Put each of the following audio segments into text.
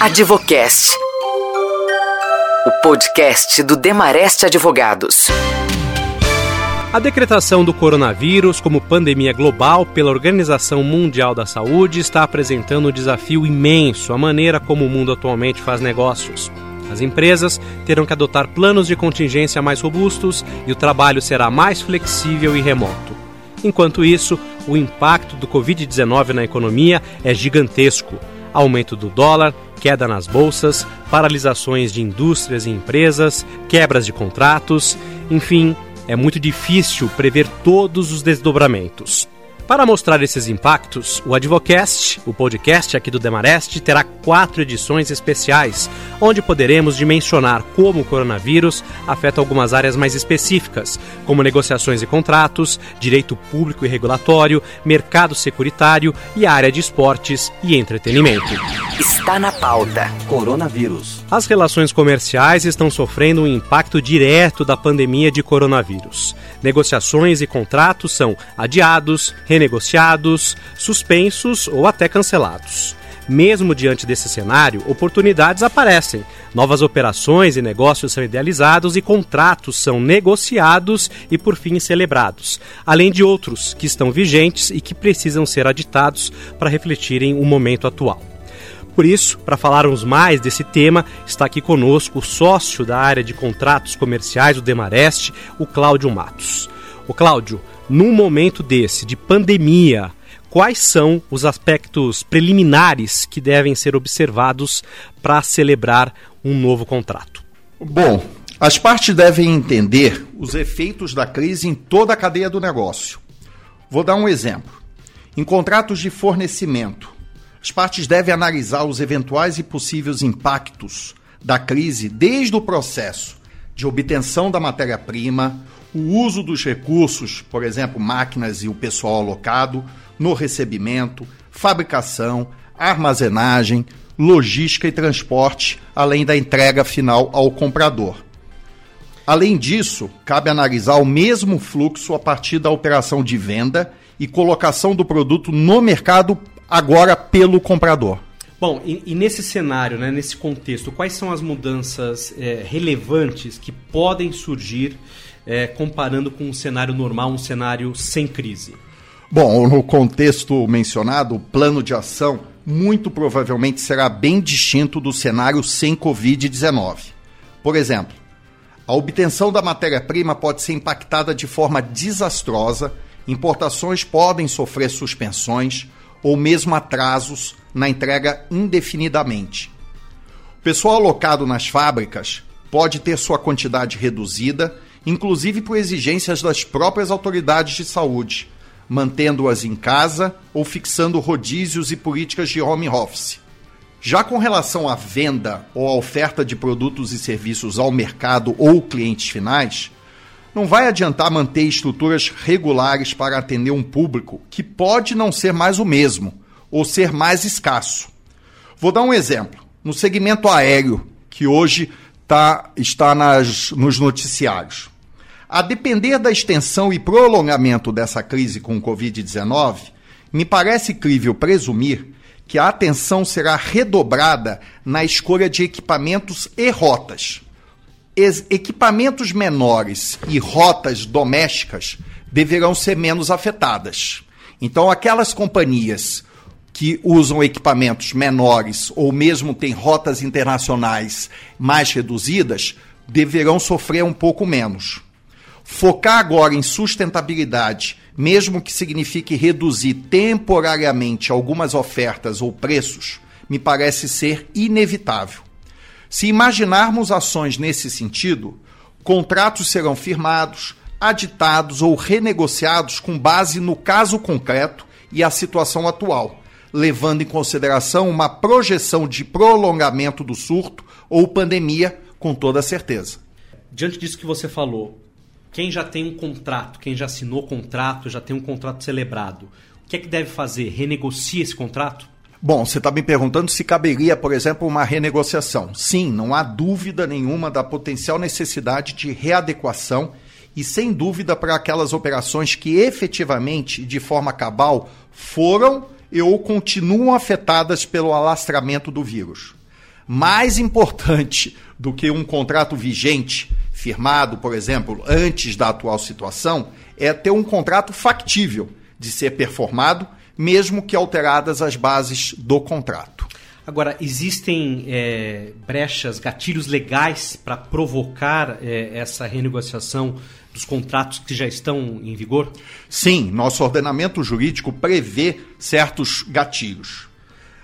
Advocast. O podcast do Demareste Advogados. A decretação do coronavírus como pandemia global pela Organização Mundial da Saúde está apresentando um desafio imenso à maneira como o mundo atualmente faz negócios. As empresas terão que adotar planos de contingência mais robustos e o trabalho será mais flexível e remoto. Enquanto isso, o impacto do Covid-19 na economia é gigantesco. Aumento do dólar, queda nas bolsas, paralisações de indústrias e empresas, quebras de contratos, enfim, é muito difícil prever todos os desdobramentos. Para mostrar esses impactos, o Advocast, o podcast aqui do Demarest, terá quatro edições especiais, onde poderemos dimensionar como o coronavírus afeta algumas áreas mais específicas, como negociações e contratos, direito público e regulatório, mercado securitário e área de esportes e entretenimento. Está na pauta. Coronavírus. As relações comerciais estão sofrendo um impacto direto da pandemia de coronavírus. Negociações e contratos são adiados, renegociados, suspensos ou até cancelados. Mesmo diante desse cenário, oportunidades aparecem, novas operações e negócios são idealizados e contratos são negociados e, por fim, celebrados, além de outros que estão vigentes e que precisam ser aditados para refletirem o momento atual. Por isso, para falarmos mais desse tema, está aqui conosco o sócio da área de contratos comerciais do Demarest, o Cláudio Matos. O Cláudio, num momento desse, de pandemia, quais são os aspectos preliminares que devem ser observados para celebrar um novo contrato? Bom, as partes devem entender os efeitos da crise em toda a cadeia do negócio. Vou dar um exemplo. Em contratos de fornecimento, as partes devem analisar os eventuais e possíveis impactos da crise desde o processo de obtenção da matéria-prima, o uso dos recursos, por exemplo, máquinas e o pessoal alocado, no recebimento, fabricação, armazenagem, logística e transporte, além da entrega final ao comprador. Além disso, cabe analisar o mesmo fluxo a partir da operação de venda e colocação do produto no mercado agora pelo comprador. Bom, e, e, nesse cenário, né, nesse contexto, quais são as mudanças é, relevantes que podem surgir é, comparando com um cenário normal, um cenário sem crise? Bom, no contexto mencionado, o plano de ação muito provavelmente será bem distinto do cenário sem Covid-19. Por exemplo, a obtenção da matéria-prima pode ser impactada de forma desastrosa, importações podem sofrer suspensões ou mesmo atrasos na entrega indefinidamente. O pessoal alocado nas fábricas pode ter sua quantidade reduzida, inclusive por exigências das próprias autoridades de saúde, mantendo-as em casa ou fixando rodízios e políticas de home office. Já com relação à venda ou à oferta de produtos e serviços ao mercado ou clientes finais, não vai adiantar manter estruturas regulares para atender um público que pode não ser mais o mesmo ou ser mais escasso. Vou dar um exemplo. No segmento aéreo, que hoje tá, está nas, nos noticiários. A depender da extensão e prolongamento dessa crise com o Covid-19, me parece crível presumir que a atenção será redobrada na escolha de equipamentos e rotas equipamentos menores e rotas domésticas deverão ser menos afetadas. Então, aquelas companhias que usam equipamentos menores ou mesmo têm rotas internacionais mais reduzidas deverão sofrer um pouco menos. Focar agora em sustentabilidade, mesmo que signifique reduzir temporariamente algumas ofertas ou preços, me parece ser inevitável. Se imaginarmos ações nesse sentido, contratos serão firmados, aditados ou renegociados com base no caso concreto e a situação atual, levando em consideração uma projeção de prolongamento do surto ou pandemia com toda certeza. Diante disso que você falou, quem já tem um contrato, quem já assinou contrato, já tem um contrato celebrado, o que é que deve fazer? Renegocia esse contrato? Bom, você está me perguntando se caberia, por exemplo, uma renegociação. Sim, não há dúvida nenhuma da potencial necessidade de readequação e, sem dúvida, para aquelas operações que efetivamente, de forma cabal, foram e ou continuam afetadas pelo alastramento do vírus. Mais importante do que um contrato vigente, firmado, por exemplo, antes da atual situação, é ter um contrato factível de ser performado, mesmo que alteradas as bases do contrato. Agora, existem é, brechas, gatilhos legais para provocar é, essa renegociação dos contratos que já estão em vigor? Sim, nosso ordenamento jurídico prevê certos gatilhos.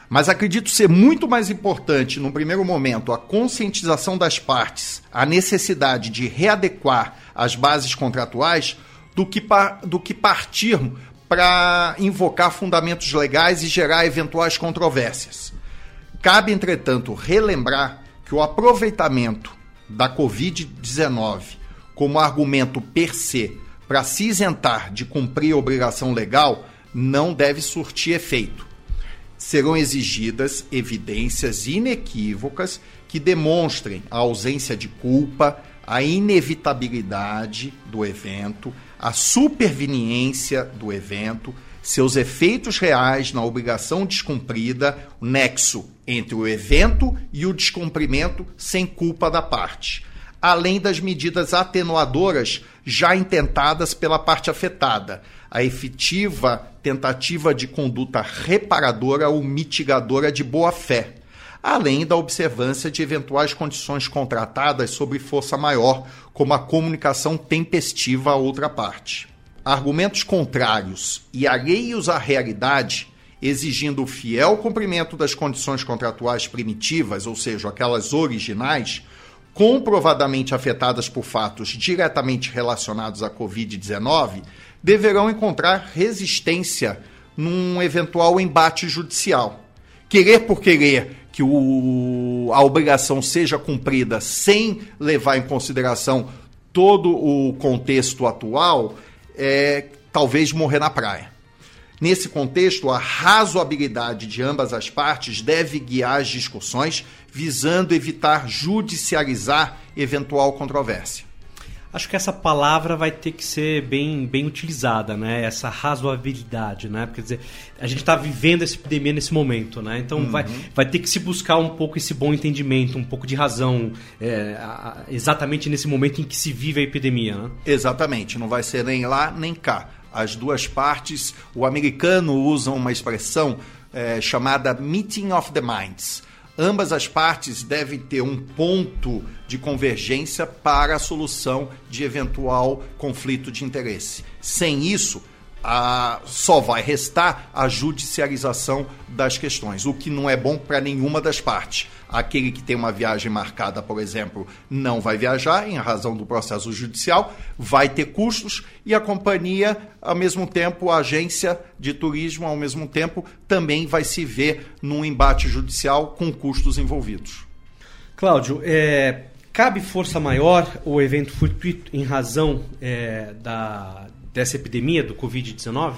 Mas acredito ser muito mais importante, no primeiro momento, a conscientização das partes, a necessidade de readequar as bases contratuais, do que, do que partir para invocar fundamentos legais e gerar eventuais controvérsias. Cabe, entretanto, relembrar que o aproveitamento da Covid-19 como argumento per se para se isentar de cumprir a obrigação legal não deve surtir efeito. Serão exigidas evidências inequívocas que demonstrem a ausência de culpa, a inevitabilidade do evento, a superveniência do evento, seus efeitos reais na obrigação descumprida, o nexo entre o evento e o descumprimento sem culpa da parte, além das medidas atenuadoras já intentadas pela parte afetada, a efetiva tentativa de conduta reparadora ou mitigadora de boa-fé, além da observância de eventuais condições contratadas sobre força maior, como a comunicação tempestiva à outra parte. Argumentos contrários e alheios à realidade, exigindo o fiel cumprimento das condições contratuais primitivas, ou seja, aquelas originais, comprovadamente afetadas por fatos diretamente relacionados à Covid-19, deverão encontrar resistência num eventual embate judicial. Querer por querer que o, a obrigação seja cumprida sem levar em consideração todo o contexto atual é, talvez morrer na praia. Nesse contexto, a razoabilidade de ambas as partes deve guiar as discussões, visando evitar judicializar eventual controvérsia. Acho que essa palavra vai ter que ser bem, bem utilizada, né? Essa razoabilidade, né? Quer dizer, a gente está vivendo essa epidemia nesse momento, né? Então uhum. vai, vai ter que se buscar um pouco esse bom entendimento, um pouco de razão, é, exatamente nesse momento em que se vive a epidemia, né? Exatamente, não vai ser nem lá nem cá. As duas partes, o americano usa uma expressão é, chamada meeting of the minds ambas as partes devem ter um ponto de convergência para a solução de eventual conflito de interesse. Sem isso, a, só vai restar a judicialização das questões, o que não é bom para nenhuma das partes. Aquele que tem uma viagem marcada, por exemplo, não vai viajar em razão do processo judicial, vai ter custos e a companhia, ao mesmo tempo, a agência de turismo, ao mesmo tempo, também vai se ver num embate judicial com custos envolvidos. Cláudio, é, cabe força maior o evento fortuito em razão é, da, dessa epidemia do Covid-19?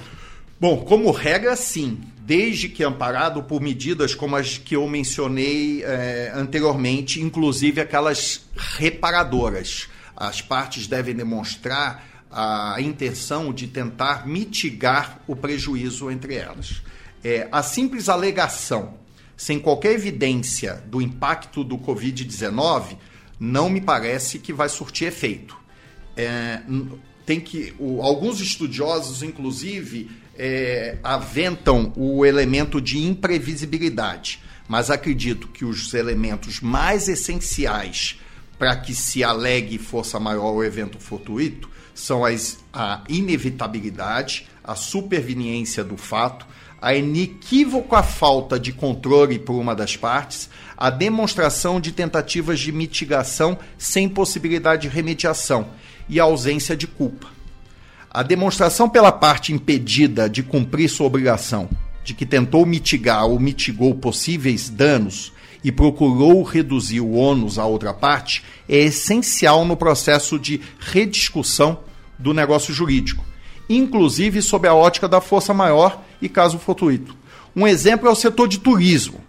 Bom, como regra, sim, desde que amparado por medidas como as que eu mencionei é, anteriormente, inclusive aquelas reparadoras. As partes devem demonstrar a intenção de tentar mitigar o prejuízo entre elas. É, a simples alegação, sem qualquer evidência do impacto do Covid-19, não me parece que vai surtir efeito. É, tem que o, alguns estudiosos, inclusive, é, aventam o elemento de imprevisibilidade, mas acredito que os elementos mais essenciais para que se alegue força maior ao evento fortuito são as, a inevitabilidade, a superveniência do fato, a inequívoca falta de controle por uma das partes, a demonstração de tentativas de mitigação sem possibilidade de remediação e a ausência de culpa. A demonstração pela parte impedida de cumprir sua obrigação, de que tentou mitigar ou mitigou possíveis danos e procurou reduzir o ônus à outra parte, é essencial no processo de rediscussão do negócio jurídico, inclusive sob a ótica da força maior e caso fortuito. Um exemplo é o setor de turismo.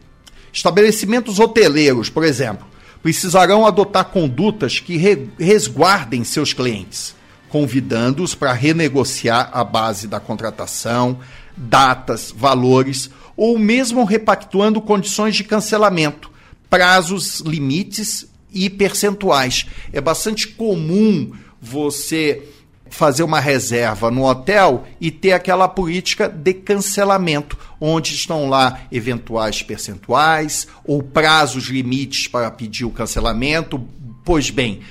Estabelecimentos hoteleiros, por exemplo, precisarão adotar condutas que resguardem seus clientes, convidando-os para renegociar a base da contratação, datas, valores ou mesmo repactuando condições de cancelamento prazos, limites e percentuais. É bastante comum você fazer uma reserva no hotel e ter aquela política de cancelamento, onde estão lá eventuais percentuais ou prazos limites para pedir o cancelamento. Pois bem,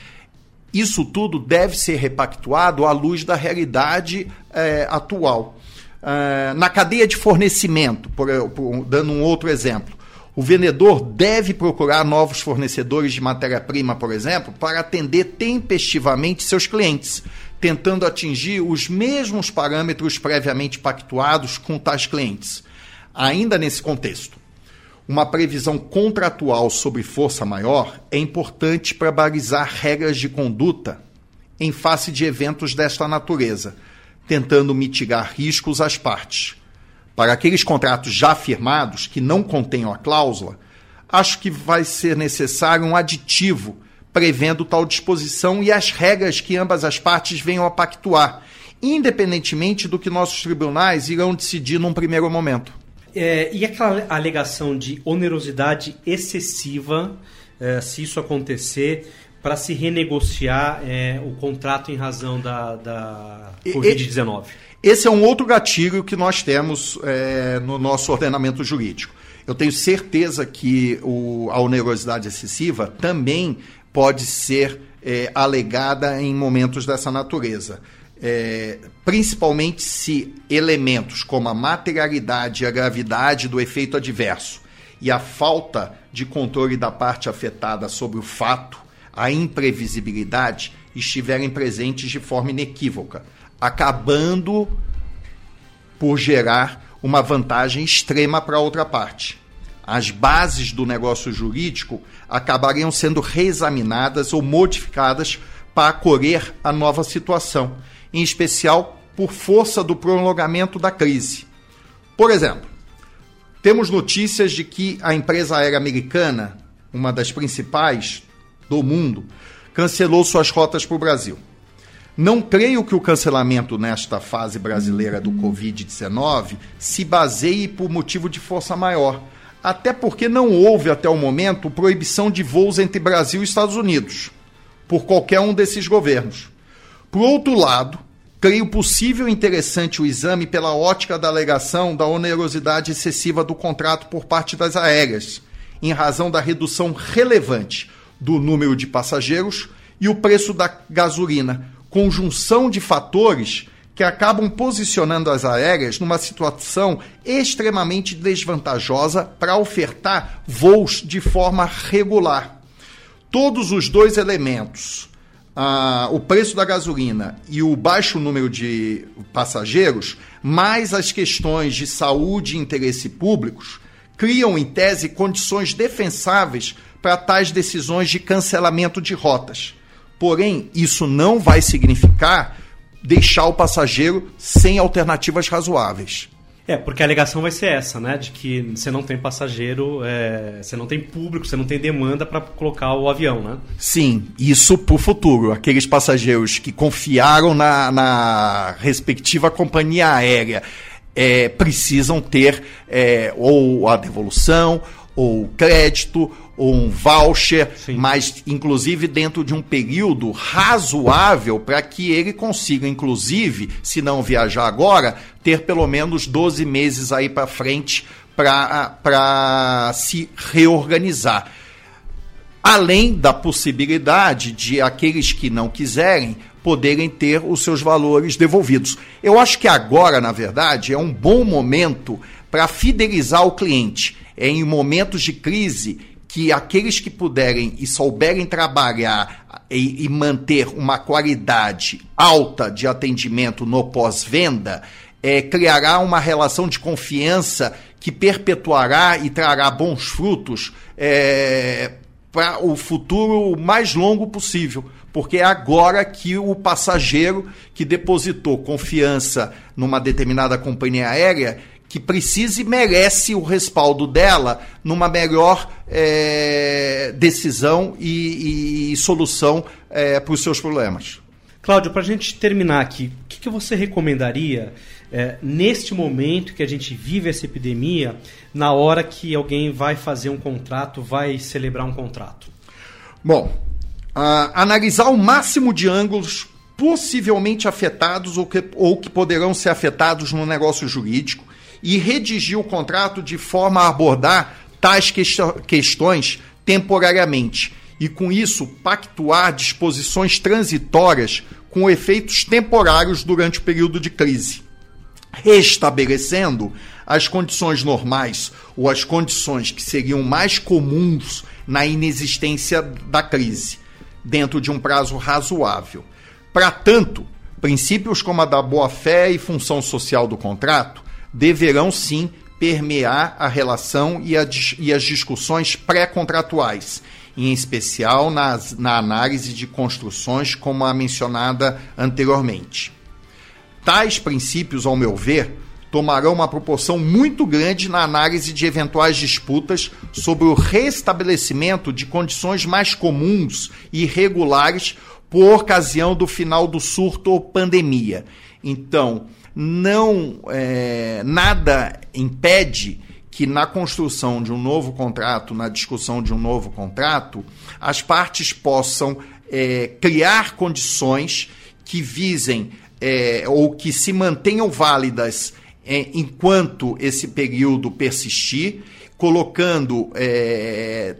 isso tudo deve ser repactuado à luz da realidade é, atual. É, na cadeia de fornecimento, por, por, dando um outro exemplo, o vendedor deve procurar novos fornecedores de matéria-prima, por exemplo, para atender tempestivamente seus clientes, tentando atingir os mesmos parâmetros previamente pactuados com tais clientes. Ainda nesse contexto, uma previsão contratual sobre força maior é importante para balizar regras de conduta em face de eventos desta natureza, tentando mitigar riscos às partes. Para aqueles contratos já firmados que não contenham a cláusula, acho que vai ser necessário um aditivo prevendo tal disposição e as regras que ambas as partes venham a pactuar, independentemente do que nossos tribunais irão decidir num primeiro momento. É, e aquela alegação de onerosidade excessiva, é, se isso acontecer, para se renegociar é, o contrato em razão da, da Covid-19? Esse é um outro gatilho que nós temos é, no nosso ordenamento jurídico. Eu tenho certeza que o, a onerosidade excessiva também pode ser é, alegada em momentos dessa natureza. É, principalmente se elementos como a materialidade e a gravidade do efeito adverso e a falta de controle da parte afetada sobre o fato, a imprevisibilidade, estiverem presentes de forma inequívoca acabando por gerar uma vantagem extrema para a outra parte. As bases do negócio jurídico acabariam sendo reexaminadas ou modificadas para acolher a nova situação, em especial por força do prolongamento da crise. Por exemplo, temos notícias de que a empresa aérea americana, uma das principais do mundo, cancelou suas rotas para o Brasil. Não creio que o cancelamento nesta fase brasileira do Covid-19 se baseie por motivo de força maior, até porque não houve até o momento proibição de voos entre Brasil e Estados Unidos, por qualquer um desses governos. Por outro lado, creio possível e interessante o exame pela ótica da alegação da onerosidade excessiva do contrato por parte das aéreas, em razão da redução relevante do número de passageiros e o preço da gasolina conjunção de fatores que acabam posicionando as aéreas numa situação extremamente desvantajosa para ofertar voos de forma regular. Todos os dois elementos, ah, o preço da gasolina e o baixo número de passageiros, mais as questões de saúde e interesse públicos, criam, em tese, condições defensáveis para tais decisões de cancelamento de rotas. Porém, isso não vai significar deixar o passageiro sem alternativas razoáveis. É, porque a alegação vai ser essa, né? De que você não tem passageiro, é, você não tem público, você não tem demanda para colocar o avião, né? Sim, isso para o futuro. Aqueles passageiros que confiaram na, na respectiva companhia aérea é, precisam ter é, ou a devolução, ou crédito, ou um voucher, Sim. mas inclusive dentro de um período razoável para que ele consiga, inclusive, se não viajar agora, ter pelo menos 12 meses aí para frente para se reorganizar. Além da possibilidade de aqueles que não quiserem poderem ter os seus valores devolvidos. Eu acho que agora, na verdade, é um bom momento para fidelizar o cliente. É em momentos de crise que aqueles que puderem e souberem trabalhar e, e manter uma qualidade alta de atendimento no pós-venda, é, criará uma relação de confiança que perpetuará e trará bons frutos é, para o futuro mais longo possível. Porque é agora que o passageiro que depositou confiança numa determinada companhia aérea que precisa e merece o respaldo dela numa melhor é, decisão e, e solução é, para os seus problemas. Cláudio, para a gente terminar aqui, o que, que você recomendaria é, neste momento que a gente vive essa epidemia, na hora que alguém vai fazer um contrato, vai celebrar um contrato? Bom, uh, analisar o máximo de ângulos possivelmente afetados ou que, ou que poderão ser afetados no negócio jurídico e redigir o contrato de forma a abordar tais questões temporariamente e, com isso, pactuar disposições transitórias com efeitos temporários durante o período de crise, restabelecendo as condições normais ou as condições que seriam mais comuns na inexistência da crise, dentro de um prazo razoável. Para tanto, princípios como a da boa-fé e função social do contrato deverão sim permear a relação e, a, e as discussões pré-contratuais, em especial nas, na análise de construções como a mencionada anteriormente. Tais princípios, ao meu ver, tomarão uma proporção muito grande na análise de eventuais disputas sobre o restabelecimento de condições mais comuns e regulares por ocasião do final do surto ou pandemia. Então, não é, nada impede que na construção de um novo contrato, na discussão de um novo contrato, as partes possam é, criar condições que visem é, ou que se mantenham válidas é, enquanto esse período persistir, colocando é,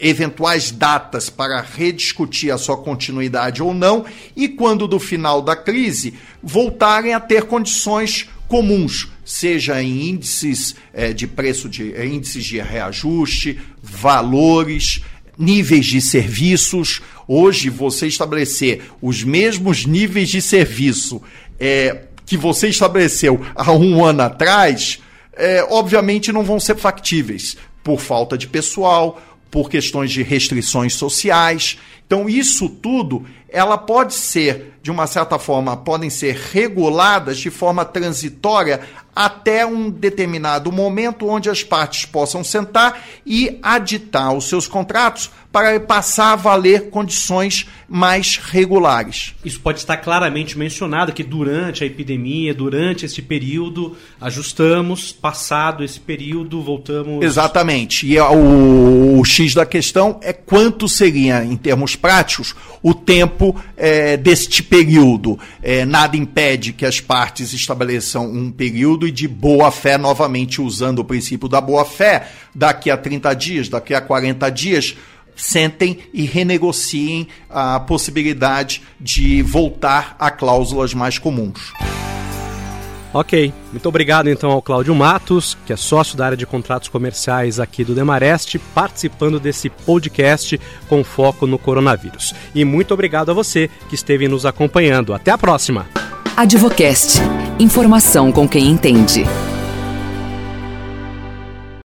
eventuais datas para rediscutir a sua continuidade ou não, e quando do final da crise voltarem a ter condições comuns, seja em índices é, de preço de é, índices de reajuste, valores, níveis de serviços. Hoje, você estabelecer os mesmos níveis de serviço é, que você estabeleceu há um ano atrás, é, obviamente não vão ser factíveis por falta de pessoal, por questões de restrições sociais. Então, isso tudo, ela pode ser, de uma certa forma, podem ser reguladas de forma transitória até um determinado momento onde as partes possam sentar e aditar os seus contratos para passar a valer condições mais regulares. Isso pode estar claramente mencionado que durante a epidemia, durante esse período, ajustamos, passado esse período, voltamos. Exatamente. E o, o X da questão é quanto seria, em termos práticos, o tempo é, deste período. É, nada impede que as partes estabeleçam um período e de boa fé, novamente usando o princípio da boa fé, daqui a 30 dias, daqui a 40 dias, sentem e renegociem a possibilidade de voltar a cláusulas mais comuns. Ok, muito obrigado então ao Cláudio Matos, que é sócio da área de contratos comerciais aqui do Demarest, participando desse podcast com foco no coronavírus. E muito obrigado a você que esteve nos acompanhando. Até a próxima! Advocast. Informação com quem entende.